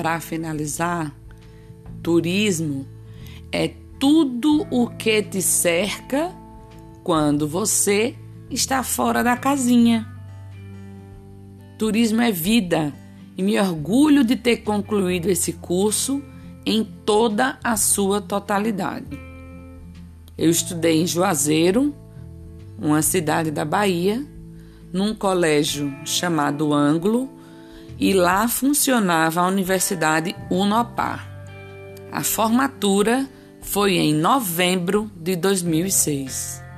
para finalizar, turismo é tudo o que te cerca quando você está fora da casinha. Turismo é vida e me orgulho de ter concluído esse curso em toda a sua totalidade. Eu estudei em Juazeiro, uma cidade da Bahia, num colégio chamado Ângulo, e lá funcionava a Universidade Unopar. A formatura foi em novembro de 2006.